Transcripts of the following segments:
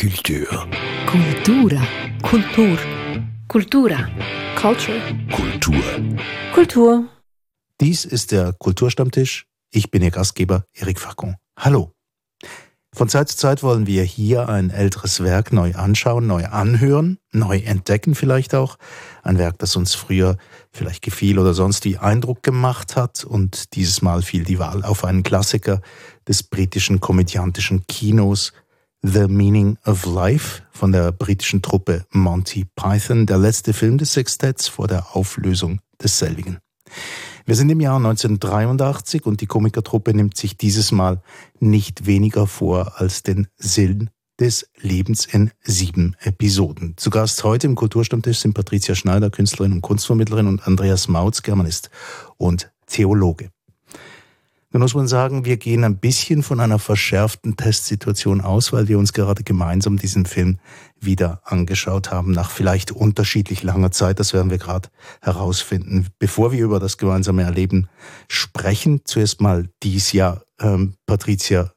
Kultur. Kultura. Kultur. Kultura. Culture. Kultur. Kultur. Dies ist der Kulturstammtisch. Ich bin Ihr Gastgeber Eric Facon. Hallo. Von Zeit zu Zeit wollen wir hier ein älteres Werk neu anschauen, neu anhören, neu entdecken vielleicht auch. Ein Werk, das uns früher vielleicht gefiel oder sonst wie Eindruck gemacht hat. Und dieses Mal fiel die Wahl auf einen Klassiker des britischen komödiantischen Kinos, The Meaning of Life von der britischen Truppe Monty Python, der letzte Film des Sextetts vor der Auflösung desselbigen. Wir sind im Jahr 1983 und die Komikertruppe nimmt sich dieses Mal nicht weniger vor als den Sinn des Lebens in sieben Episoden. Zu Gast heute im Kulturstammtisch sind Patricia Schneider, Künstlerin und Kunstvermittlerin und Andreas Mautz, Germanist und Theologe. Nun muss man sagen, wir gehen ein bisschen von einer verschärften Testsituation aus, weil wir uns gerade gemeinsam diesen Film wieder angeschaut haben, nach vielleicht unterschiedlich langer Zeit. Das werden wir gerade herausfinden. Bevor wir über das gemeinsame Erleben sprechen, zuerst mal dies Jahr, ähm, Patricia,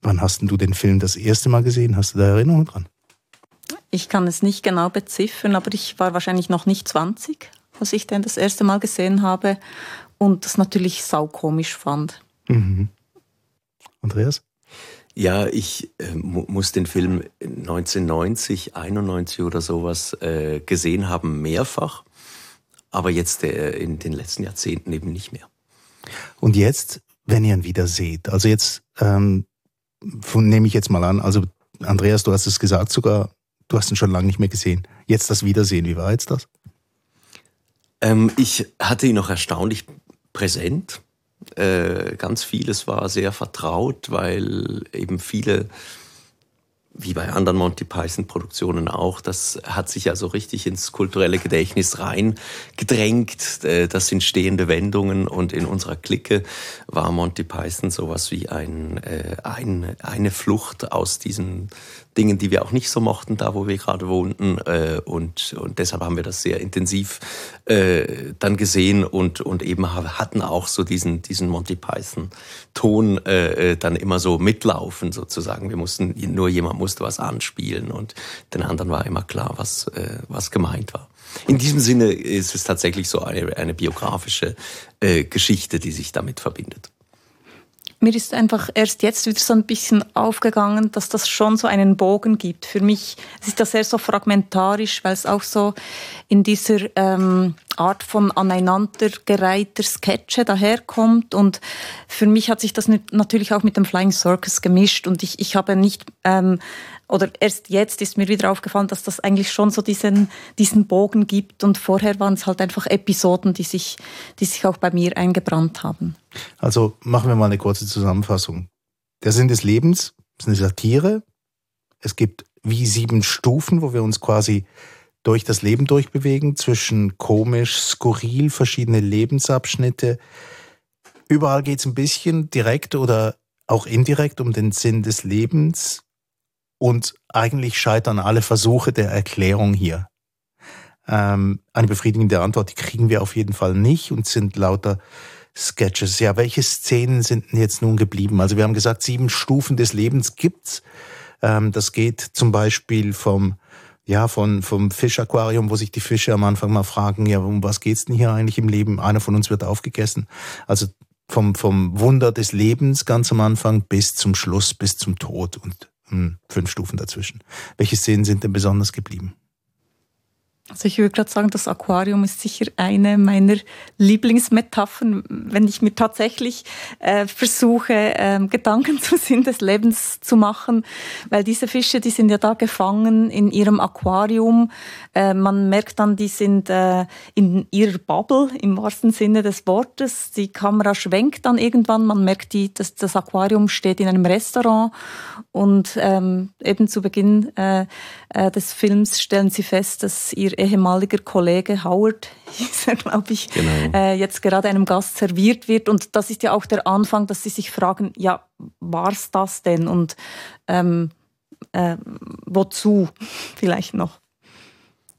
wann hast du den Film das erste Mal gesehen? Hast du da Erinnerungen dran? Ich kann es nicht genau beziffern, aber ich war wahrscheinlich noch nicht 20, als ich den das erste Mal gesehen habe und das natürlich saukomisch fand. Mhm. Andreas? Ja, ich äh, mu muss den Film 1990, 91 oder sowas äh, gesehen haben, mehrfach. Aber jetzt äh, in den letzten Jahrzehnten eben nicht mehr. Und jetzt, wenn ihr ihn wieder seht, also jetzt ähm, nehme ich jetzt mal an, also Andreas, du hast es gesagt sogar, du hast ihn schon lange nicht mehr gesehen. Jetzt das Wiedersehen, wie war jetzt das? Ähm, ich hatte ihn noch erstaunlich präsent. Äh, ganz vieles war sehr vertraut, weil eben viele, wie bei anderen Monty Python-Produktionen auch, das hat sich ja so richtig ins kulturelle Gedächtnis reingedrängt. Äh, das sind stehende Wendungen und in unserer Clique war Monty Python sowas wie ein, äh, ein, eine Flucht aus diesen Dingen, die wir auch nicht so mochten, da wo wir gerade wohnten. Äh, und, und deshalb haben wir das sehr intensiv dann gesehen und, und eben hatten auch so diesen, diesen Monty Python-Ton dann immer so mitlaufen sozusagen. Wir mussten, nur jemand musste was anspielen und den anderen war immer klar, was, was gemeint war. In diesem Sinne ist es tatsächlich so eine, eine biografische äh, Geschichte, die sich damit verbindet mir ist einfach erst jetzt wieder so ein bisschen aufgegangen, dass das schon so einen Bogen gibt. Für mich ist das sehr so fragmentarisch, weil es auch so in dieser ähm, Art von aneinandergereihter Sketche daherkommt. Und für mich hat sich das natürlich auch mit dem Flying Circus gemischt. Und ich, ich habe nicht ähm, oder erst jetzt ist mir wieder aufgefallen, dass das eigentlich schon so diesen, diesen Bogen gibt und vorher waren es halt einfach Episoden, die sich, die sich auch bei mir eingebrannt haben. Also machen wir mal eine kurze Zusammenfassung. Der Sinn des Lebens ist eine Satire. Es gibt wie sieben Stufen, wo wir uns quasi durch das Leben durchbewegen, zwischen komisch, skurril, verschiedene Lebensabschnitte. Überall geht es ein bisschen direkt oder auch indirekt um den Sinn des Lebens. Und eigentlich scheitern alle Versuche der Erklärung hier. Ähm, eine befriedigende Antwort, die kriegen wir auf jeden Fall nicht und sind lauter Sketches. Ja, welche Szenen sind jetzt nun geblieben? Also wir haben gesagt, sieben Stufen des Lebens gibt's. Ähm, das geht zum Beispiel vom ja, von, vom Fischaquarium, wo sich die Fische am Anfang mal fragen, ja, um was geht's denn hier eigentlich im Leben? Einer von uns wird aufgegessen. Also vom, vom Wunder des Lebens ganz am Anfang bis zum Schluss, bis zum Tod. Und hm, fünf Stufen dazwischen. Welche Szenen sind denn besonders geblieben? Also ich würde gerade sagen, das Aquarium ist sicher eine meiner Lieblingsmetaphern, wenn ich mir tatsächlich äh, versuche, äh, Gedanken zum Sinn des Lebens zu machen, weil diese Fische, die sind ja da gefangen in ihrem Aquarium. Äh, man merkt dann, die sind äh, in ihrer Bubble im wahrsten Sinne des Wortes. Die Kamera schwenkt dann irgendwann, man merkt, die, dass das Aquarium steht in einem Restaurant und ähm, eben zu Beginn äh, äh, des Films stellen sie fest, dass ihr ehemaliger Kollege Howard, hieß er, glaube ich, genau. äh, jetzt gerade einem Gast serviert wird. Und das ist ja auch der Anfang, dass sie sich fragen, ja, war's das denn? Und ähm, äh, wozu vielleicht noch?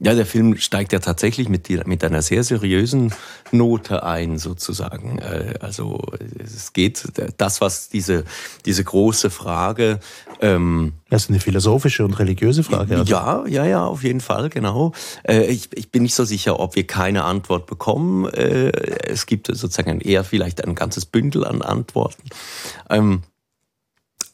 Ja, der Film steigt ja tatsächlich mit, mit einer sehr seriösen Note ein, sozusagen. Äh, also es geht das, was diese, diese große Frage. Ähm, das ist eine philosophische und religiöse Frage. Also. Ja, ja, ja, auf jeden Fall, genau. Äh, ich, ich bin nicht so sicher, ob wir keine Antwort bekommen. Äh, es gibt sozusagen eher vielleicht ein ganzes Bündel an Antworten. Ähm,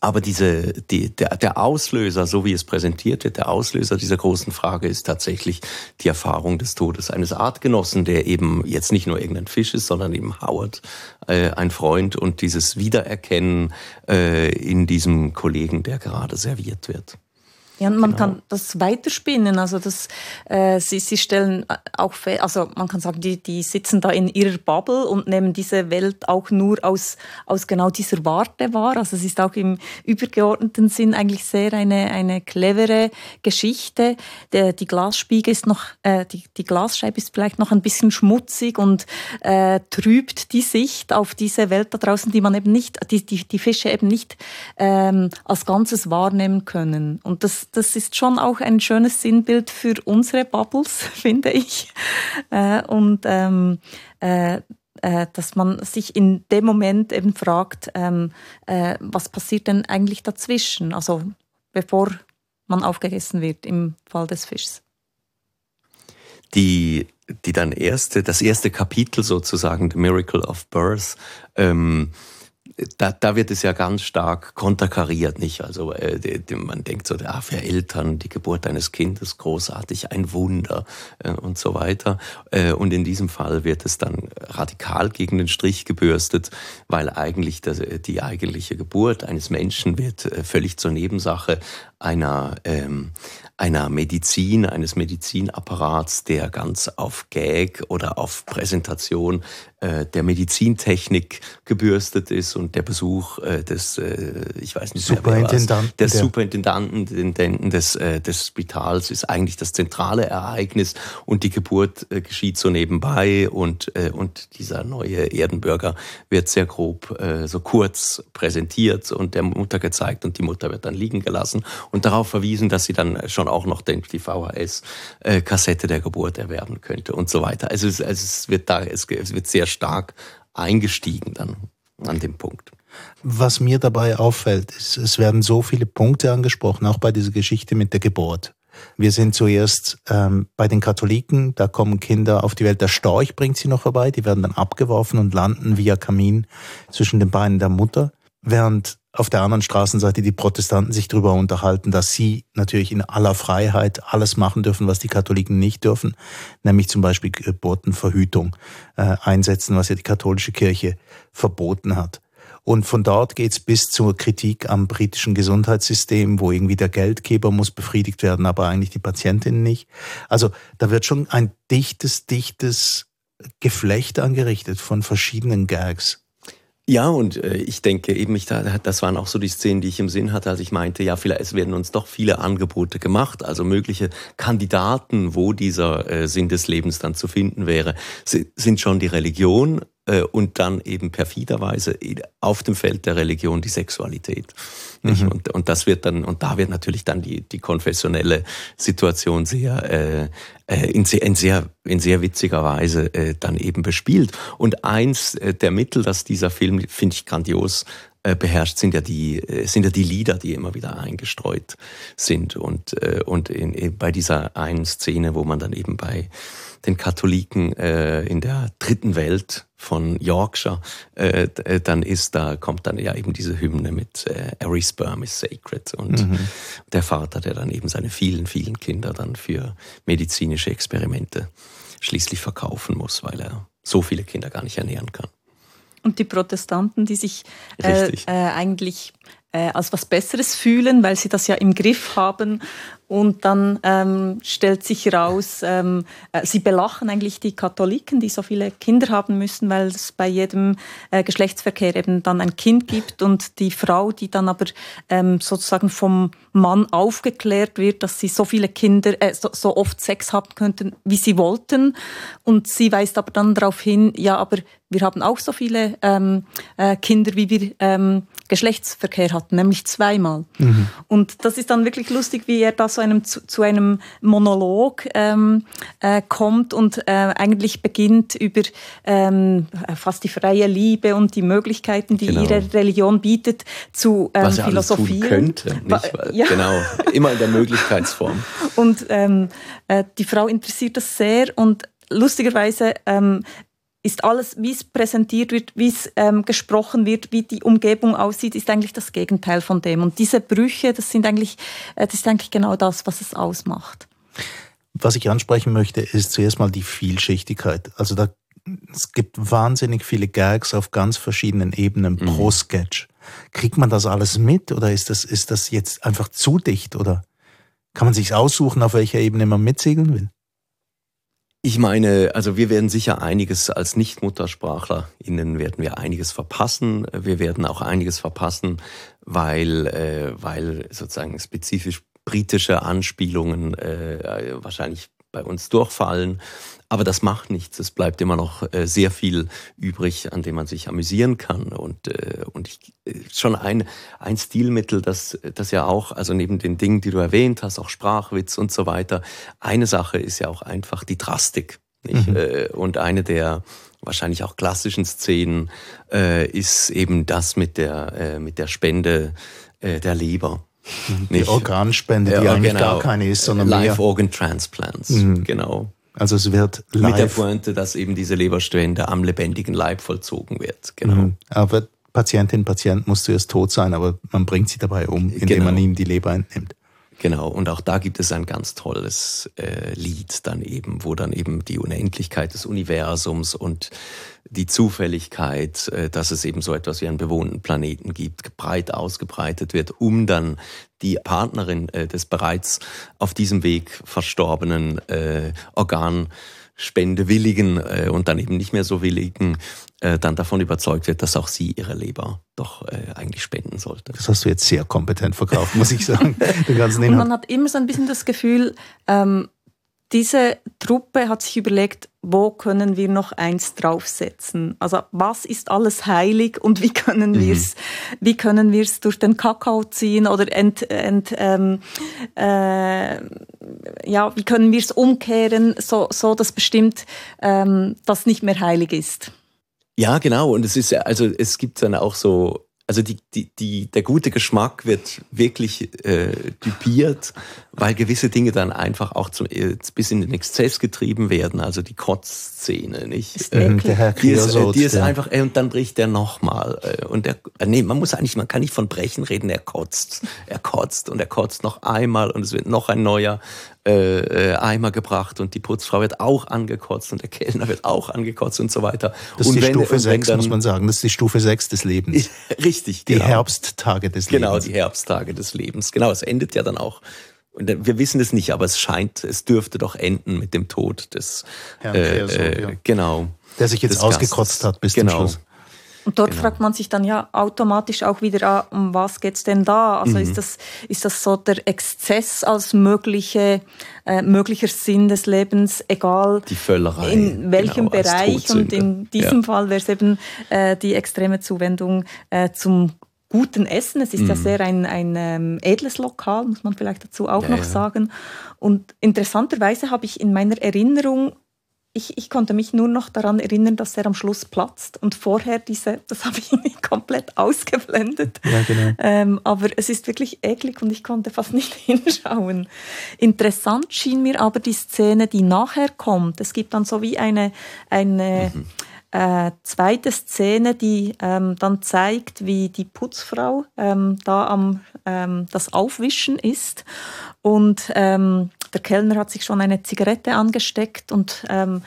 aber diese, die, der, der Auslöser, so wie es präsentiert wird, der Auslöser dieser großen Frage ist tatsächlich die Erfahrung des Todes eines Artgenossen, der eben jetzt nicht nur irgendein Fisch ist, sondern eben Howard, äh, ein Freund und dieses Wiedererkennen äh, in diesem Kollegen, der gerade serviert wird. Ja, und man genau. kann das weiterspinnen. Also das, äh, sie, sie stellen auch fest, also man kann sagen, die, die sitzen da in ihrer Bubble und nehmen diese Welt auch nur aus, aus genau dieser Warte wahr. Also es ist auch im übergeordneten Sinn eigentlich sehr eine, eine clevere Geschichte. Der, die Glasspiegel ist noch, äh, die, die Glasscheibe ist vielleicht noch ein bisschen schmutzig und äh, trübt die Sicht auf diese Welt da draußen, die man eben nicht, die, die, die Fische eben nicht ähm, als Ganzes wahrnehmen können. Und das, das ist schon auch ein schönes Sinnbild für unsere Bubbles, finde ich. Äh, und ähm, äh, äh, dass man sich in dem Moment eben fragt, ähm, äh, was passiert denn eigentlich dazwischen? Also bevor man aufgegessen wird im Fall des Fischs. Die, die dann erste, das erste Kapitel sozusagen, The Miracle of Birth, ähm, da, da wird es ja ganz stark konterkariert, nicht? Also äh, man denkt so, ah, für Eltern die Geburt eines Kindes großartig, ein Wunder äh, und so weiter. Äh, und in diesem Fall wird es dann radikal gegen den Strich gebürstet, weil eigentlich das, die eigentliche Geburt eines Menschen wird äh, völlig zur Nebensache einer ähm, einer Medizin, eines Medizinapparats, der ganz auf Gag oder auf Präsentation äh, der Medizintechnik gebürstet ist und der Besuch äh, des, äh, ich weiß nicht, Superintendanten, des Superintendanten des, äh, des Spitals ist eigentlich das zentrale Ereignis und die Geburt äh, geschieht so nebenbei und, äh, und dieser neue Erdenbürger wird sehr grob, äh, so kurz präsentiert und der Mutter gezeigt und die Mutter wird dann liegen gelassen und darauf verwiesen, dass sie dann schon auch noch den, die VHS-Kassette der Geburt erwerben könnte und so weiter. Also es, also es wird da, es, es wird sehr stark eingestiegen dann an dem Punkt. Was mir dabei auffällt, ist, es werden so viele Punkte angesprochen, auch bei dieser Geschichte mit der Geburt. Wir sind zuerst ähm, bei den Katholiken, da kommen Kinder auf die Welt. Der Storch bringt sie noch vorbei, die werden dann abgeworfen und landen via Kamin zwischen den Beinen der Mutter. Während auf der anderen Straßenseite die Protestanten sich darüber unterhalten, dass sie natürlich in aller Freiheit alles machen dürfen, was die Katholiken nicht dürfen, nämlich zum Beispiel Geburtenverhütung äh, einsetzen, was ja die katholische Kirche verboten hat. Und von dort geht's bis zur Kritik am britischen Gesundheitssystem, wo irgendwie der Geldgeber muss befriedigt werden, aber eigentlich die Patientin nicht. Also da wird schon ein dichtes, dichtes Geflecht angerichtet von verschiedenen Gags. Ja, und äh, ich denke eben, ich, das waren auch so die Szenen, die ich im Sinn hatte, als ich meinte, ja, vielleicht es werden uns doch viele Angebote gemacht, also mögliche Kandidaten, wo dieser äh, Sinn des Lebens dann zu finden wäre, sind schon die Religion, und dann eben perfiderweise auf dem Feld der Religion die Sexualität. Mhm. Und, und das wird dann, und da wird natürlich dann die, die konfessionelle Situation sehr, äh, äh in, sehr, in, sehr, in sehr witziger Weise äh, dann eben bespielt. Und eins äh, der Mittel, das dieser Film, finde ich, grandios äh, beherrscht, sind ja die sind ja die Lieder, die immer wieder eingestreut sind und und in, bei dieser einen Szene, wo man dann eben bei den Katholiken äh, in der dritten Welt von Yorkshire, äh, äh, dann ist da kommt dann ja eben diese Hymne mit äh, Every Sperm is Sacred und mhm. der Vater, der dann eben seine vielen vielen Kinder dann für medizinische Experimente schließlich verkaufen muss, weil er so viele Kinder gar nicht ernähren kann. Und die Protestanten, die sich äh, äh, eigentlich äh, als was Besseres fühlen, weil sie das ja im Griff haben und dann ähm, stellt sich heraus, ähm, äh, sie belachen eigentlich die Katholiken, die so viele Kinder haben müssen, weil es bei jedem äh, Geschlechtsverkehr eben dann ein Kind gibt und die Frau, die dann aber ähm, sozusagen vom Mann aufgeklärt wird, dass sie so viele Kinder, äh, so, so oft Sex haben könnten, wie sie wollten. Und sie weist aber dann darauf hin, ja, aber wir haben auch so viele ähm, äh, Kinder, wie wir ähm, Geschlechtsverkehr hatten, nämlich zweimal. Mhm. Und das ist dann wirklich lustig, wie er da so einem, zu, zu einem Monolog ähm, äh, kommt und äh, eigentlich beginnt über ähm, fast die freie Liebe und die Möglichkeiten, die genau. ihre Religion bietet, zu ähm, Was er philosophieren. könnte, nicht? Ja. Genau, immer in der Möglichkeitsform. Und ähm, äh, die Frau interessiert das sehr und lustigerweise ähm, ist alles, wie es präsentiert wird, wie es ähm, gesprochen wird, wie die Umgebung aussieht, ist eigentlich das Gegenteil von dem. Und diese Brüche, das sind eigentlich, äh, das ist eigentlich genau das, was es ausmacht. Was ich ansprechen möchte, ist zuerst mal die Vielschichtigkeit. Also da, es gibt wahnsinnig viele Gags auf ganz verschiedenen Ebenen mhm. pro Sketch. Kriegt man das alles mit oder ist das, ist das jetzt einfach zu dicht oder kann man sich aussuchen, auf welcher Ebene man mitsegeln will? Ich meine, also wir werden sicher einiges als Nicht-MuttersprachlerInnen werden wir einiges verpassen. Wir werden auch einiges verpassen, weil, äh, weil sozusagen spezifisch britische Anspielungen äh, wahrscheinlich bei uns durchfallen. Aber das macht nichts. Es bleibt immer noch äh, sehr viel übrig, an dem man sich amüsieren kann. Und, äh, und ich, äh, schon ein, ein Stilmittel, das, das ja auch, also neben den Dingen, die du erwähnt hast, auch Sprachwitz und so weiter, eine Sache ist ja auch einfach die Drastik. Mhm. Und eine der wahrscheinlich auch klassischen Szenen äh, ist eben das mit der, äh, mit der Spende äh, der Leber. Die nicht? Organspende, die ja, eigentlich genau. gar keine ist, sondern Live mehr. Organ Transplants, mhm. genau. Also es wird live. Mit der Pointe, dass eben diese Leberspende am lebendigen Leib vollzogen wird. Genau. Mhm. Aber Patientin, Patient muss zuerst tot sein, aber man bringt sie dabei um, indem genau. man ihm die Leber entnimmt. Genau, und auch da gibt es ein ganz tolles äh, Lied dann eben, wo dann eben die Unendlichkeit des Universums und die Zufälligkeit, äh, dass es eben so etwas wie einen bewohnten Planeten gibt, breit ausgebreitet wird, um dann die Partnerin äh, des bereits auf diesem Weg verstorbenen äh, Organ Spendewilligen äh, und dann eben nicht mehr so willigen äh, dann davon überzeugt wird, dass auch sie ihre Leber doch äh, eigentlich spenden sollte. Das hast du jetzt sehr kompetent verkauft, muss ich sagen. und man hat immer so ein bisschen das Gefühl, ähm, diese Truppe hat sich überlegt, wo können wir noch eins draufsetzen? Also was ist alles heilig und wie können mhm. wir es, wie können wir es durch den Kakao ziehen oder ent, ent, ähm, äh, ja, wie können wir es umkehren, so, so dass bestimmt ähm, das nicht mehr heilig ist? Ja, genau. Und es ist ja, also es gibt dann auch so also die, die, die, der gute Geschmack wird wirklich äh, typiert, weil gewisse Dinge dann einfach auch zum, äh, bis in den Exzess getrieben werden. Also die Kotzszene, nicht? Ist äh, der Herr die ist, äh, die ist einfach, äh, und dann bricht der nochmal. Äh, und der, äh, nee, man muss eigentlich, man kann nicht von Brechen reden, er kotzt. Er kotzt und er kotzt noch einmal und es wird noch ein neuer äh, äh, Eimer gebracht und die Putzfrau wird auch angekotzt und der Kellner wird auch angekotzt und so weiter. Das ist und die wenn, Stufe 6, dann, muss man sagen. Das ist die Stufe 6 des Lebens. Richtig, Die genau. Herbsttage des genau, Lebens. Genau, die Herbsttage des Lebens. Genau, es endet ja dann auch und wir wissen es nicht, aber es scheint, es dürfte doch enden mit dem Tod des Herrn äh, äh, ja. genau. Der sich jetzt ausgekotzt hat bis genau. zum Schluss. Und dort genau. fragt man sich dann ja automatisch auch wieder, ah, um was geht's denn da? Also mhm. ist, das, ist das so der Exzess als mögliche, äh, möglicher Sinn des Lebens, egal die Völlerei, in welchem genau, Bereich? Und in diesem ja. Fall wäre es eben äh, die extreme Zuwendung äh, zum guten Essen. Es ist mhm. ja sehr ein, ein ähm, edles Lokal, muss man vielleicht dazu auch ja, noch ja. sagen. Und interessanterweise habe ich in meiner Erinnerung ich, ich konnte mich nur noch daran erinnern, dass er am Schluss platzt und vorher diese, das habe ich komplett ausgeblendet. Ja, genau. Ähm, aber es ist wirklich eklig und ich konnte fast nicht hinschauen. Interessant schien mir aber die Szene, die nachher kommt. Es gibt dann so wie eine, eine mhm. äh, zweite Szene, die ähm, dann zeigt, wie die Putzfrau ähm, da am ähm, das Aufwischen ist und ähm, der Kellner hat sich schon eine Zigarette angesteckt und ähm,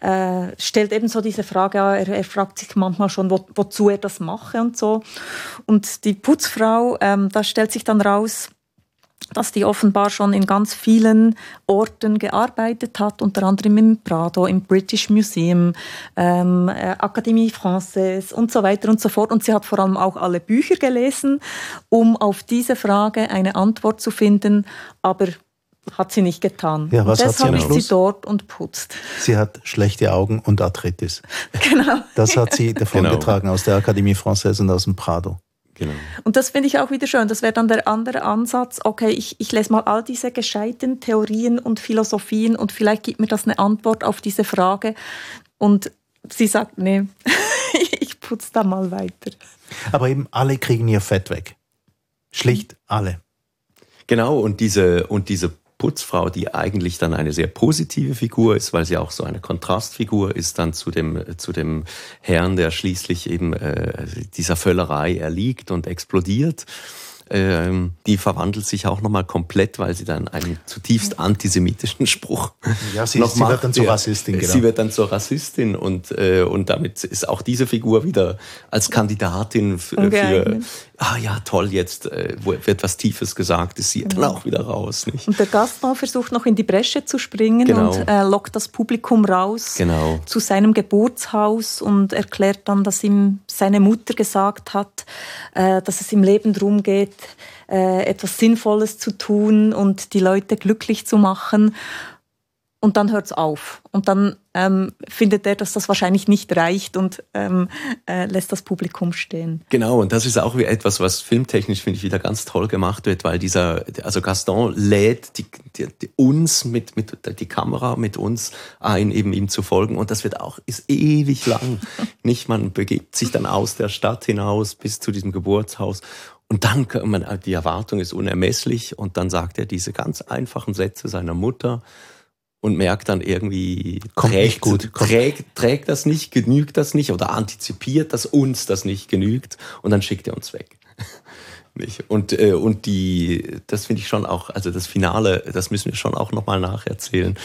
äh, stellt eben so diese Frage, er, er fragt sich manchmal schon, wo, wozu er das mache und so. Und die Putzfrau, ähm, da stellt sich dann raus, dass die offenbar schon in ganz vielen Orten gearbeitet hat, unter anderem im Prado, im British Museum, ähm, äh, Akademie Française und so weiter und so fort. Und sie hat vor allem auch alle Bücher gelesen, um auf diese Frage eine Antwort zu finden. Aber hat sie nicht getan. Ja, was und deshalb hat sie ist sie dort und putzt. Sie hat schlechte Augen und Arthritis. Genau. Das hat sie davongetragen genau. aus der Akademie Française und aus dem Prado. Genau. Und das finde ich auch wieder schön. Das wäre dann der andere Ansatz. Okay, ich, ich lese mal all diese gescheiten Theorien und Philosophien und vielleicht gibt mir das eine Antwort auf diese Frage. Und sie sagt, nee, ich putze da mal weiter. Aber eben alle kriegen ihr Fett weg. Schlicht alle. Genau, und diese, und diese Putzfrau, die eigentlich dann eine sehr positive Figur ist, weil sie auch so eine Kontrastfigur ist dann zu dem, zu dem Herrn, der schließlich eben äh, dieser Völlerei erliegt und explodiert ähm, die verwandelt sich auch nochmal komplett, weil sie dann einen zutiefst antisemitischen Spruch ja, sie, noch sie macht. wird dann zur Rassistin. Genau. Sie wird dann zur Rassistin und, äh, und damit ist auch diese Figur wieder als Kandidatin für, für ah ja, toll, jetzt äh, wird was Tiefes gesagt, ist sie genau. dann auch wieder raus. Nicht? Und der Gaston versucht noch in die Bresche zu springen genau. und äh, lockt das Publikum raus genau. zu seinem Geburtshaus und erklärt dann, dass ihm seine Mutter gesagt hat, äh, dass es im Leben darum geht, äh, etwas Sinnvolles zu tun und die Leute glücklich zu machen und dann hört es auf. Und dann ähm, findet er, dass das wahrscheinlich nicht reicht und ähm, äh, lässt das Publikum stehen. Genau, und das ist auch etwas, was filmtechnisch, finde ich, wieder ganz toll gemacht wird, weil dieser, also Gaston lädt die, die, die uns mit, mit die Kamera mit uns ein, eben ihm zu folgen. Und das wird auch, ist ewig lang. nicht, man begibt sich dann aus der Stadt hinaus bis zu diesem Geburtshaus und dann, man, die Erwartung ist unermesslich und dann sagt er diese ganz einfachen Sätze seiner Mutter und merkt dann irgendwie, Kommt trägt, gut. Trägt, trägt das nicht, genügt das nicht oder antizipiert, dass uns das nicht genügt und dann schickt er uns weg. Und, äh, und die, das finde ich schon auch, also das Finale, das müssen wir schon auch nochmal nacherzählen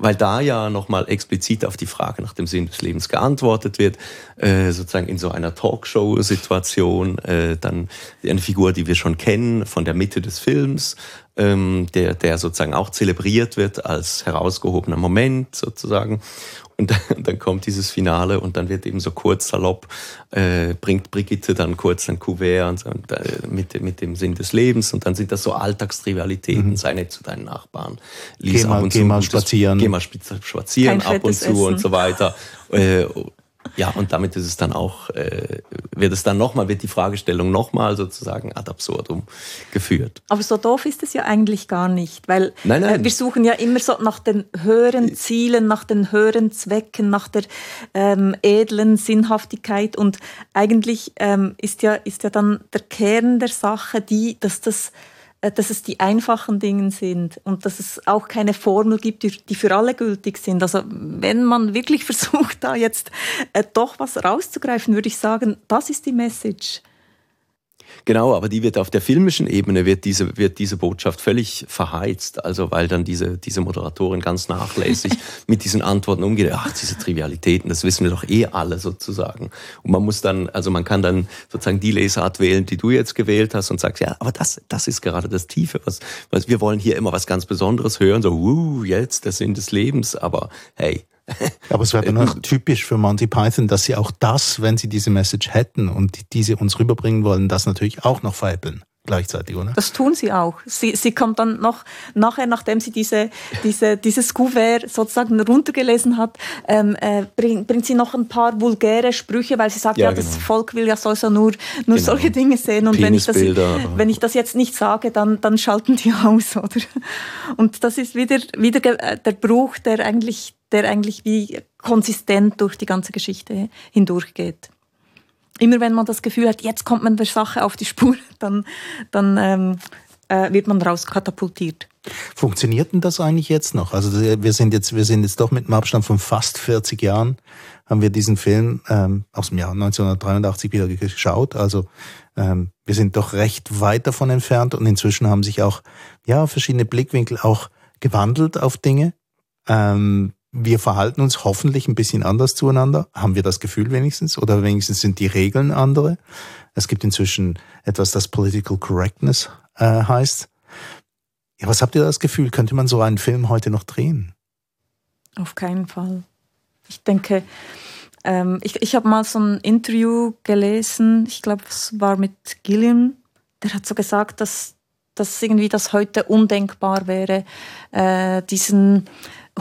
weil da ja nochmal explizit auf die Frage nach dem Sinn des Lebens geantwortet wird, äh, sozusagen in so einer Talkshow-Situation, äh, dann eine Figur, die wir schon kennen von der Mitte des Films, ähm, der, der sozusagen auch zelebriert wird als herausgehobener Moment sozusagen. Und dann kommt dieses Finale und dann wird eben so kurz salopp, äh, bringt Brigitte dann kurz ein Kuvert und, und, äh, mit, mit dem Sinn des Lebens und dann sind das so Alltagstrivialitäten, mhm. sei nicht zu deinen Nachbarn. Lies geh mal, geh mal spazieren. Geh mal spazieren Kein ab und zu Essen. und so weiter. Äh, ja, und damit ist es dann auch, äh, wird es dann nochmal, wird die Fragestellung nochmal sozusagen ad absurdum geführt. Aber so doof ist es ja eigentlich gar nicht, weil nein, nein. Äh, wir suchen ja immer so nach den höheren Zielen, nach den höheren Zwecken, nach der ähm, edlen Sinnhaftigkeit und eigentlich ähm, ist, ja, ist ja dann der Kern der Sache die, dass das dass es die einfachen Dinge sind und dass es auch keine Formel gibt, die für alle gültig sind. Also wenn man wirklich versucht, da jetzt äh, doch was rauszugreifen, würde ich sagen, das ist die Message. Genau, aber die wird auf der filmischen Ebene wird diese, wird diese Botschaft völlig verheizt. Also weil dann diese, diese Moderatorin ganz nachlässig mit diesen Antworten umgeht. Ach, diese Trivialitäten, das wissen wir doch eh alle sozusagen. Und man muss dann, also man kann dann sozusagen die Lesart wählen, die du jetzt gewählt hast und sagst, ja, aber das, das ist gerade das Tiefe. Was, was wir wollen hier immer was ganz Besonderes hören. So, uh, jetzt der Sinn des Lebens. Aber hey, aber es wäre dann auch typisch für Monty Python, dass sie auch das, wenn sie diese Message hätten und diese uns rüberbringen wollen, das natürlich auch noch veräppeln gleichzeitig, oder? Das tun sie auch. Sie, sie kommt dann noch nachher, nachdem sie diese, diese, dieses Kuvert sozusagen runtergelesen hat, ähm, äh, bring, bringt sie noch ein paar vulgäre Sprüche, weil sie sagt, ja, ja genau. das Volk will ja sowieso nur, nur genau. solche Dinge sehen und wenn ich, das, wenn ich das jetzt nicht sage, dann, dann schalten die aus, oder? Und das ist wieder, wieder der Bruch, der eigentlich der eigentlich wie konsistent durch die ganze Geschichte hindurchgeht. Immer wenn man das Gefühl hat, jetzt kommt man der Sache auf die Spur, dann, dann ähm, äh, wird man rauskatapultiert. Funktioniert denn das eigentlich jetzt noch? Also wir sind jetzt, wir sind jetzt doch mit einem Abstand von fast 40 Jahren, haben wir diesen Film ähm, aus dem Jahr 1983 wieder geschaut. Also ähm, wir sind doch recht weit davon entfernt und inzwischen haben sich auch ja verschiedene Blickwinkel auch gewandelt auf Dinge. Ähm, wir verhalten uns hoffentlich ein bisschen anders zueinander. Haben wir das Gefühl wenigstens? Oder wenigstens sind die Regeln andere? Es gibt inzwischen etwas, das Political Correctness äh, heißt. Ja, was habt ihr das Gefühl? Könnte man so einen Film heute noch drehen? Auf keinen Fall. Ich denke, ähm, ich, ich habe mal so ein Interview gelesen, ich glaube, es war mit Gilliam, der hat so gesagt, dass, dass irgendwie das heute undenkbar wäre, äh, diesen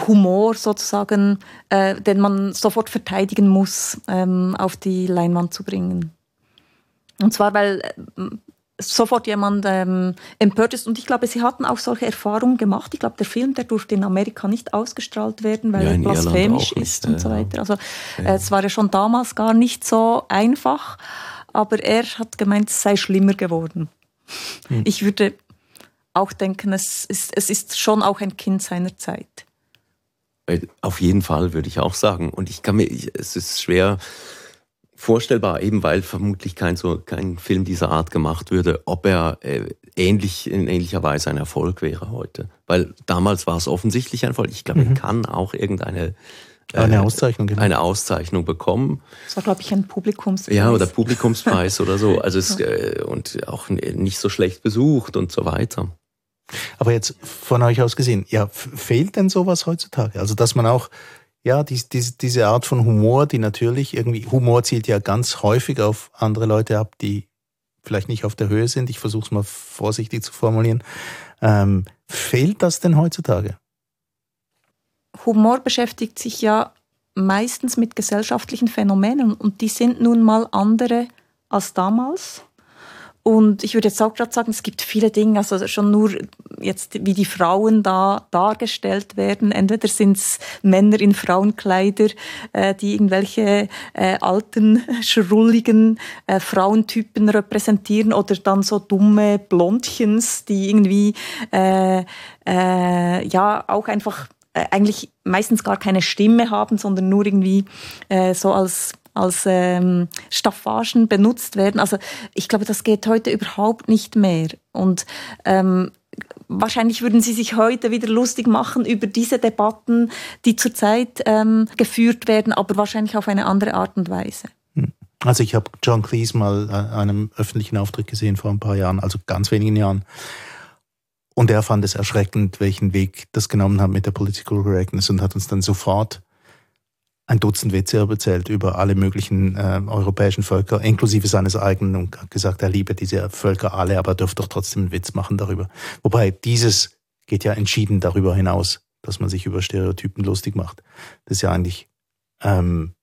Humor sozusagen, äh, den man sofort verteidigen muss, ähm, auf die Leinwand zu bringen. Und zwar, weil äh, sofort jemand ähm, empört ist. Und ich glaube, sie hatten auch solche Erfahrungen gemacht. Ich glaube, der Film, der durfte in Amerika nicht ausgestrahlt werden, weil Ja, er blasphemisch ist und ja, so weiter. Also äh, es war ja schon damals gar nicht so einfach. Aber er hat gemeint, es sei schlimmer geworden. Hm. Ich würde auch denken, es ist, es ist schon auch ein Kind seiner Zeit. Äh, Auf jeden Fall würde ich auch sagen. Und ich kann mir, ich, es ist schwer vorstellbar, eben weil vermutlich kein so kein Film dieser Art gemacht würde, ob er äh, ähnlich in ähnlicher Weise ein Erfolg wäre heute. Weil damals war es offensichtlich ein Erfolg. Ich glaube, er kann auch irgendeine Eine äh, Auszeichnung, genau. eine Auszeichnung bekommen. Das war, glaube ich, ein Publikumspreis. Ja, oder Publikumspreis oder so. Also es, äh, und auch nicht so schlecht besucht und so weiter. Aber jetzt von euch aus gesehen, ja, fehlt denn sowas heutzutage? Also, dass man auch, ja, dies, dies, diese Art von Humor, die natürlich irgendwie, Humor zielt ja ganz häufig auf andere Leute ab, die vielleicht nicht auf der Höhe sind. Ich versuche es mal vorsichtig zu formulieren. Ähm, fehlt das denn heutzutage? Humor beschäftigt sich ja meistens mit gesellschaftlichen Phänomenen und die sind nun mal andere als damals. Und ich würde jetzt auch gerade sagen, es gibt viele Dinge, also schon nur jetzt, wie die Frauen da dargestellt werden. Entweder sind es Männer in Frauenkleider, äh, die irgendwelche äh, alten, schrulligen äh, Frauentypen repräsentieren oder dann so dumme Blondchens, die irgendwie äh, äh, ja auch einfach äh, eigentlich meistens gar keine Stimme haben, sondern nur irgendwie äh, so als als ähm, Staffagen benutzt werden. Also ich glaube, das geht heute überhaupt nicht mehr. Und ähm, wahrscheinlich würden Sie sich heute wieder lustig machen über diese Debatten, die zurzeit ähm, geführt werden, aber wahrscheinlich auf eine andere Art und Weise. Also ich habe John Cleese mal an einem öffentlichen Auftritt gesehen vor ein paar Jahren, also ganz wenigen Jahren. Und er fand es erschreckend, welchen Weg das genommen hat mit der Political Correctness und hat uns dann sofort ein Dutzend Witze erzählt über alle möglichen äh, europäischen Völker, inklusive seines eigenen, und hat gesagt, er liebe diese Völker alle, aber er dürfte doch trotzdem einen Witz machen darüber. Wobei dieses geht ja entschieden darüber hinaus, dass man sich über Stereotypen lustig macht. Das ist ja eigentlich ähm,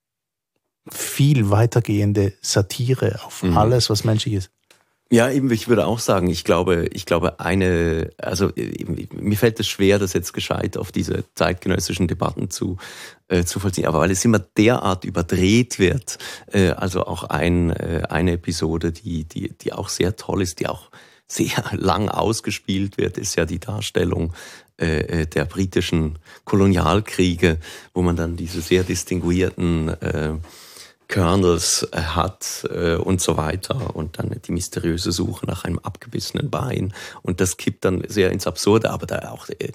viel weitergehende Satire auf Mhm. alles, was menschlich ist. Ja, eben, ich würde auch sagen, ich glaube, ich glaube, eine, also mir fällt es schwer, das jetzt gescheit auf diese zeitgenössischen Debatten zu, äh, zu vollziehen, aber weil es immer derart überdreht wird, äh, also auch ein, äh, eine Episode, die, die, die auch sehr toll ist, die auch sehr lang ausgespielt wird, ist ja die Darstellung äh, äh, der britischen Kolonialkriege, wo man dann diese sehr distinguierten äh, Colonels äh, hat äh, und so weiter. Und dann die mysteriöse Suche nach einem abgebissenen Bein. Und das kippt dann sehr ins Absurde, aber da auch äh,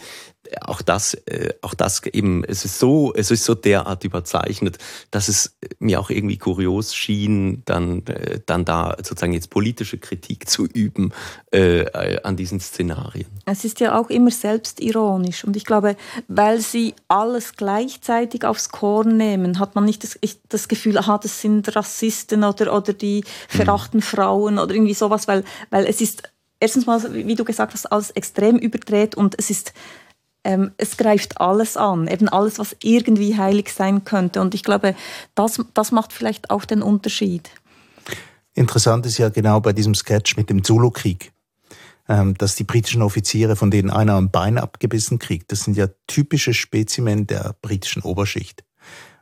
auch das äh, auch das eben es ist so es ist so derart überzeichnet, dass es mir auch irgendwie kurios schien, dann äh, dann da sozusagen jetzt politische Kritik zu üben äh, an diesen Szenarien. Es ist ja auch immer selbstironisch. Und ich glaube, weil sie alles gleichzeitig aufs Korn nehmen, hat man nicht das, ich, das Gefühl, aha, das sind Rassisten oder, oder die verachten Frauen oder irgendwie sowas, weil, weil es ist erstens mal, wie du gesagt hast, alles extrem überdreht und es ist ähm, es greift alles an, eben alles, was irgendwie heilig sein könnte. Und ich glaube, das, das macht vielleicht auch den Unterschied. Interessant ist ja genau bei diesem Sketch mit dem Zulu-Krieg, ähm, dass die britischen Offiziere, von denen einer ein Bein abgebissen kriegt, das sind ja typische Spezimen der britischen Oberschicht.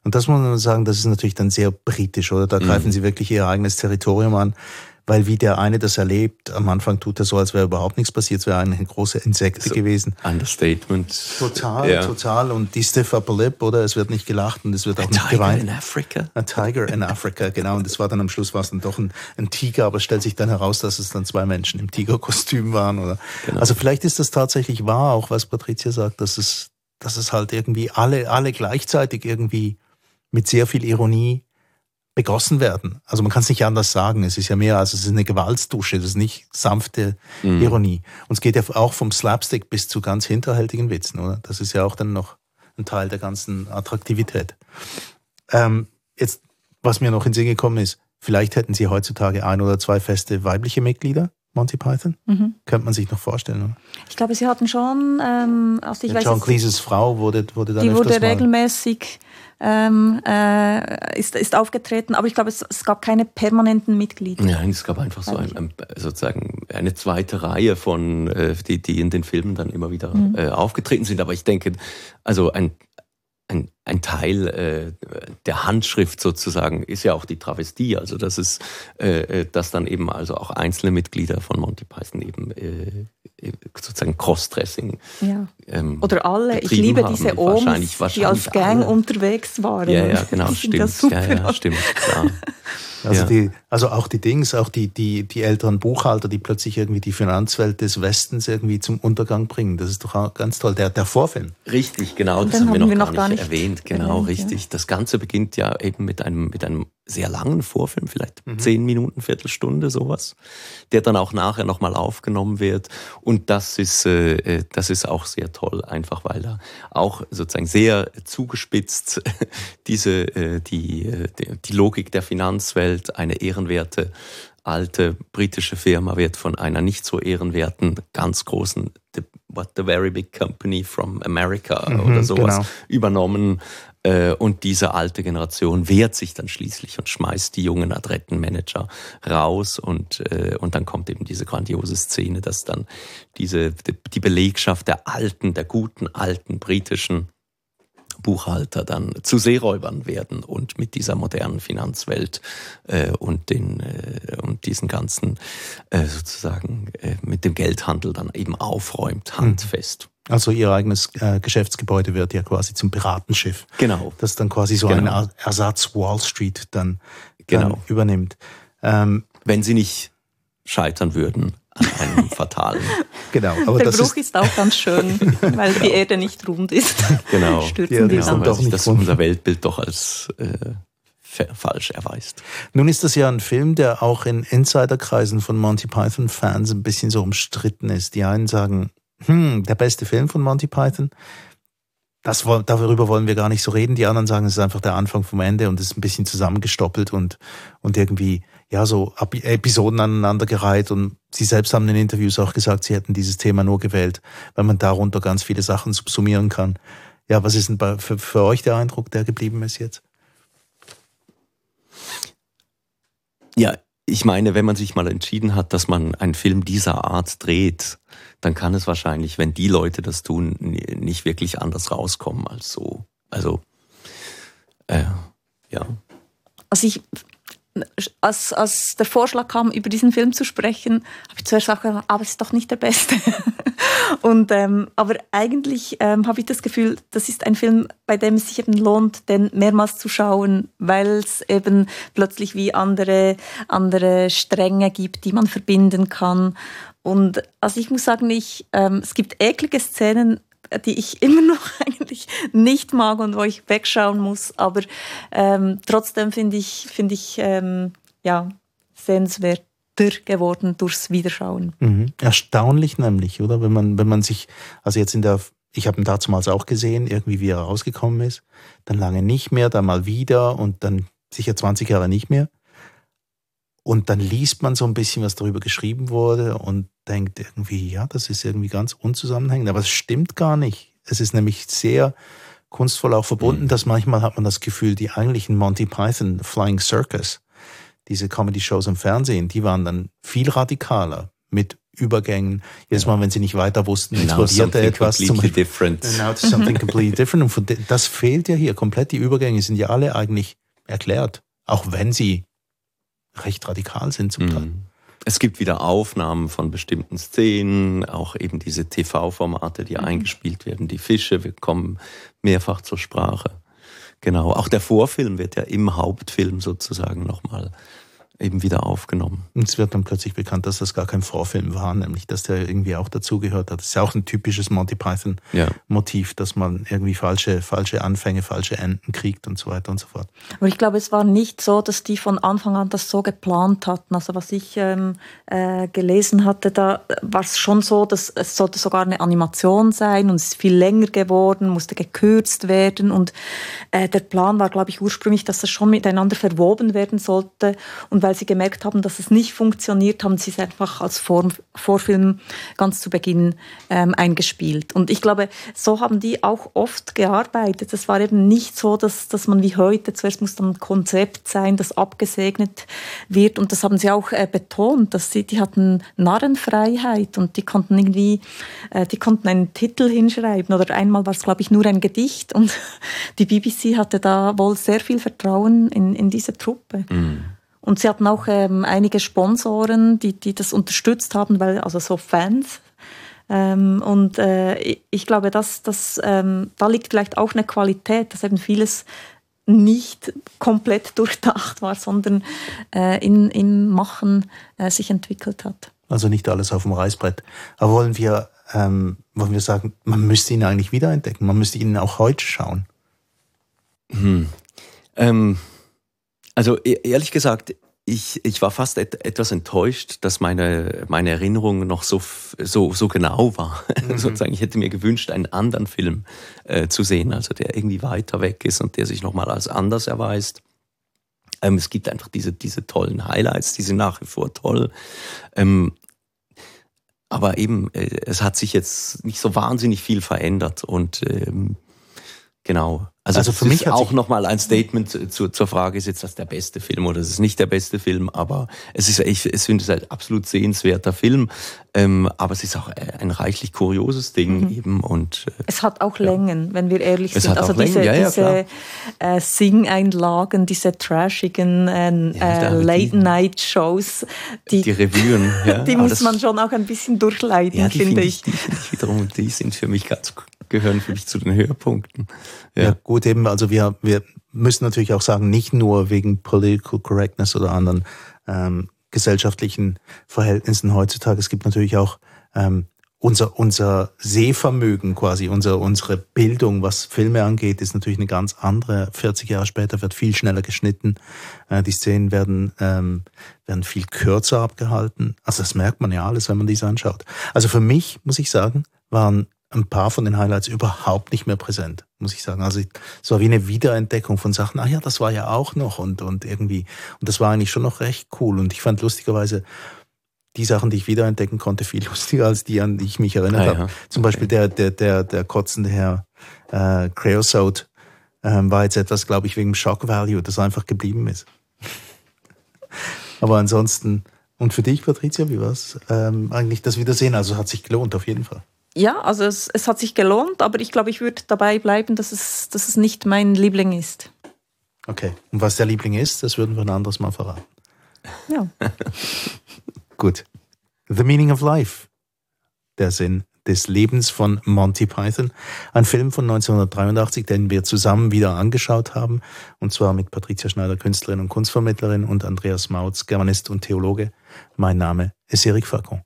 Und das muss man sagen, das ist natürlich dann sehr britisch, oder? Da greifen sie wirklich ihr eigenes Territorium an, weil wie der eine das erlebt, am Anfang tut er so, als wäre überhaupt nichts passiert, es wäre eine große Insekte So. gewesen. Understatement. Total, Ja. total. Und die stiff upper lip, oder? Es wird nicht gelacht und es wird auch nicht Tiger geweint. in Africa. A Tiger in Africa, genau. Und das war dann am Schluss war es dann doch ein, ein Tiger, aber es stellt sich dann heraus, dass es dann zwei Menschen im Tigerkostüm waren. Oder? Genau. Also vielleicht ist das tatsächlich wahr, auch was Patricia sagt, dass es, dass es halt irgendwie alle, alle gleichzeitig irgendwie mit sehr viel Ironie begossen werden. Also man kann es nicht anders sagen. Es ist ja mehr, also es ist eine Gewaltsdusche, das ist nicht sanfte Mhm. Ironie. Und es geht ja auch vom Slapstick bis zu ganz hinterhältigen Witzen, oder? Das ist ja auch dann noch ein Teil der ganzen Attraktivität. Ähm, jetzt, was mir noch in den Sinn gekommen ist, vielleicht hätten Sie heutzutage ein oder zwei feste weibliche Mitglieder Monty Python? Mhm. Könnte man sich noch vorstellen, oder? Ich glaube, sie hatten schon, ähm, also ich Ja, weiß John Cleeses Frau wurde, wurde dann die öfters wurde regelmäßig ähm, äh, ist, ist aufgetreten, aber ich glaube, es, es gab keine permanenten Mitglieder. Nein, es gab einfach so ein, ein, sozusagen eine zweite Reihe von, äh, die, die in den Filmen dann immer wieder Mhm. äh, aufgetreten sind. Aber ich denke, also ein, ein, ein Teil äh, der Handschrift sozusagen ist ja auch die Travestie. Also das ist, äh, äh, dass dann eben also auch einzelne Mitglieder von Monty Python eben äh, äh, sozusagen Crossdressing Ja. ähm, Oder alle. Ich liebe haben. diese Wahrscheinlich- Oms, die wahrscheinlich als Gang alle. unterwegs waren. Ja, ja, genau, die ja stimmt. Ja, ja, stimmt, klar. Also, Ja. die, also auch die Dings, auch die, die, die älteren Buchhalter, die plötzlich irgendwie die Finanzwelt des Westens irgendwie zum Untergang bringen. Das ist doch auch ganz toll. Der, der Vorfilm. Richtig, genau, das Den haben wir noch, wir gar, noch gar nicht nicht erwähnt. Genau, erwähnt, richtig. Das Ganze beginnt ja eben mit einem, mit einem sehr langen Vorfilm, vielleicht Mhm. zehn Minuten, Viertelstunde, sowas, der dann auch nachher nochmal aufgenommen wird. Und das ist, äh, äh, das ist auch sehr toll, einfach weil da auch sozusagen sehr zugespitzt diese, äh, die, äh, die, die Logik der Finanzwelt, eine ehrenwerte alte britische Firma wird von einer nicht so ehrenwerten, ganz großen, the, what the very big company from America Mhm, oder sowas genau. übernommen. Äh, Und diese alte Generation wehrt sich dann schließlich und schmeißt die jungen, adretten Manager raus. Und, äh, und dann kommt eben diese grandiose Szene, dass dann diese, die die Belegschaft der alten, der guten, alten britischen Buchhalter dann zu Seeräubern werden und mit dieser modernen Finanzwelt äh, und den äh, und diesen ganzen äh, sozusagen äh, mit dem Geldhandel dann eben aufräumt, handfest. Also ihr eigenes äh, Geschäftsgebäude wird ja quasi zum Piratenschiff. Genau. Das dann quasi so Genau. ein Er- Ersatz Wall Street dann, Genau. dann übernimmt. Ähm, Wenn sie nicht scheitern würden einem fatalen. genau. Aber Der das Bruch ist, ist, auch ganz schön, weil die Erde nicht rund ist. Genau. Stürzen Ja, die genau. dann. Und weil doch sich nicht das unser Weltbild doch als äh, fa- falsch erweist. nun ist das ja ein Film, der auch in Insiderkreisen von Monty Python-Fans ein bisschen so umstritten ist. Die einen sagen, hm, der beste Film von Monty Python. Das, darüber wollen wir gar nicht so reden. Die anderen sagen, es ist einfach der Anfang vom Ende und es ist ein bisschen zusammengestoppelt und, und irgendwie, ja, so Episoden aneinandergereiht. Und sie selbst haben in Interviews auch gesagt, sie hätten dieses Thema nur gewählt, weil man darunter ganz viele Sachen subsumieren kann. Ja, was ist denn bei, für, für euch der Eindruck, der geblieben ist jetzt? Ja, ich meine, wenn man sich mal entschieden hat, dass man einen Film dieser Art dreht, dann kann es wahrscheinlich, wenn die Leute das tun, ni- nicht wirklich anders rauskommen als so. Also, äh, ja. Also ich, als, als der Vorschlag kam, über diesen Film zu sprechen, habe ich zuerst auch gedacht, aber es ist doch nicht der beste. Und, ähm, aber eigentlich ähm, habe ich das Gefühl, das ist ein Film, bei dem es sich eben lohnt, den mehrmals zu schauen, weil es eben plötzlich wie andere, andere Stränge gibt, die man verbinden kann. Und also ich muss sagen, ich, ähm, es gibt eklige Szenen, die ich immer noch eigentlich nicht mag und wo ich wegschauen muss. Aber ähm, trotzdem finde ich, finde ich ähm, ja, sehenswerter geworden durchs Wiederschauen. Mhm. Erstaunlich nämlich, oder? Wenn man, wenn man sich, also jetzt in der, ich habe ihn damals auch gesehen, irgendwie wie er rausgekommen ist, dann lange nicht mehr, dann mal wieder und dann sicher 20 Jahre nicht mehr. Und dann liest man so ein bisschen, was darüber geschrieben wurde und denkt irgendwie, ja, das ist irgendwie ganz unzusammenhängend. Aber es stimmt gar nicht. Es ist nämlich sehr kunstvoll auch verbunden, dass manchmal hat man das Gefühl, die eigentlichen Monty Python Flying Circus, diese Comedy-Shows im Fernsehen, die waren dann viel radikaler mit Übergängen. Jedes Mal, wenn sie nicht weiter wussten, explodierte etwas. Zum completely Beispiel. different. Now it's something completely different. Und das fehlt ja hier komplett. Die Übergänge sind ja alle eigentlich erklärt, auch wenn sie recht radikal sind zum Teil. Mhm. Es gibt wieder Aufnahmen von bestimmten Szenen, auch eben diese TV-Formate, die eingespielt werden. Die Fische wir kommen mehrfach zur Sprache. Genau. Auch der Vorfilm wird ja im Hauptfilm sozusagen nochmal eben wieder aufgenommen. Und es wird dann plötzlich bekannt, dass das gar kein Vorfilm war, nämlich dass der irgendwie auch dazugehört hat. Das ist ja auch ein typisches Monty Ja. Python-Motiv, dass man irgendwie falsche, falsche Anfänge, falsche Enden kriegt und so weiter und so fort. Aber ich glaube, es war nicht so, dass die von Anfang an das so geplant hatten. Also was ich ähm, äh, gelesen hatte, da war es schon so, dass es sollte sogar eine Animation sein und es ist viel länger geworden, musste gekürzt werden und äh, der Plan war, glaube ich, ursprünglich, dass das schon miteinander verwoben werden sollte und weil weil sie gemerkt haben, dass es nicht funktioniert, haben sie es einfach als Form, Vorfilm ganz zu Beginn ähm, eingespielt. Und ich glaube, so haben die auch oft gearbeitet. Es war eben nicht so, dass, dass man wie heute, zuerst muss dann ein Konzept sein, das abgesegnet wird. Und das haben sie auch äh, betont, dass sie, die hatten Narrenfreiheit und die konnten irgendwie, äh, die konnten einen Titel hinschreiben. Oder einmal war es, glaube ich, nur ein Gedicht. Und die BBC hatte da wohl sehr viel Vertrauen in, in diese Truppe. Mhm. Und sie hatten auch ähm, einige Sponsoren, die, die das unterstützt haben, weil, also so Fans. Ähm, und äh, ich glaube, dass, dass, ähm, da liegt vielleicht auch eine Qualität, dass eben vieles nicht komplett durchdacht war, sondern äh, in, im Machen äh, sich entwickelt hat. Also nicht alles auf dem Reißbrett. Aber wollen wir, ähm, wollen wir sagen, man müsste ihn eigentlich wiederentdecken, man müsste ihn auch heute schauen? Hm. Ähm, also e-, ehrlich gesagt, ich, ich war fast et, etwas enttäuscht, dass meine, meine Erinnerung noch so, so, so genau war. Mhm. Sozusagen, ich hätte mir gewünscht, einen anderen Film äh, zu sehen, also der irgendwie weiter weg ist und der sich nochmal als anders erweist. Ähm, es gibt einfach diese, diese tollen Highlights, die sind nach wie vor toll. Ähm, aber eben, äh, es hat sich jetzt nicht so wahnsinnig viel verändert und ähm, Genau. Also, also für mich auch nochmal ein Statement zu, zur Frage, ist jetzt das der beste Film oder ist es nicht der beste Film, aber es ist, ich, ich finde es ein absolut sehenswerter Film, ähm, aber es ist auch ein reichlich kurioses Ding mhm. eben und äh, es hat auch Längen, ja. wenn wir ehrlich es sind. also diese, ja, ja, diese äh, Sing-Einlagen, diese trashigen äh, äh, Late-Night-Shows, die, die Revuen, ja, die muss man schon auch ein bisschen durchleiten, finde ich. Die finde ich wiederum, die sind für mich ganz gehören für mich zu den Höhepunkten. Ja, ja gut, eben, also wir, wir müssen natürlich auch sagen, nicht nur wegen Political Correctness oder anderen ähm, gesellschaftlichen Verhältnissen heutzutage. Es gibt natürlich auch ähm, unser, unser Sehvermögen quasi, unser, unsere Bildung, was Filme angeht, ist natürlich eine ganz andere. 40 Jahre später wird viel schneller geschnitten. Äh, die Szenen werden, ähm, werden viel kürzer abgehalten. Also das merkt man ja alles, wenn man dies anschaut. Also für mich, muss ich sagen, waren ein paar von den Highlights überhaupt nicht mehr präsent, muss ich sagen. Also es war wie eine Wiederentdeckung von Sachen, ah ja, das war ja auch noch und, und irgendwie, und das war eigentlich schon noch recht cool. Und ich fand lustigerweise die Sachen, die ich wiederentdecken konnte, viel lustiger als die, an die ich mich erinnert ah, habe. Ja. Zum Beispiel der, der, der, der kotzende Herr äh, Creosote ähm, war jetzt etwas, glaube ich, wegen Shock Value, das einfach geblieben ist. Aber ansonsten, und für dich, Patricia, wie war es ähm, eigentlich das Wiedersehen? Also hat sich gelohnt, auf jeden Fall ja, also es, es hat sich gelohnt, aber ich glaube, ich würde dabei bleiben, dass es, dass es nicht mein Liebling ist. Okay. Und was der Liebling ist, das würden wir ein anderes Mal verraten. Ja. Gut. The Meaning of Life. Der Sinn des Lebens von Monty Python. Ein Film von 1983, den wir zusammen wieder angeschaut haben. Und zwar mit Patricia Schneider, Künstlerin und Kunstvermittlerin und Andreas Mautz, Germanist und Theologe. Mein Name ist Erik Falcon.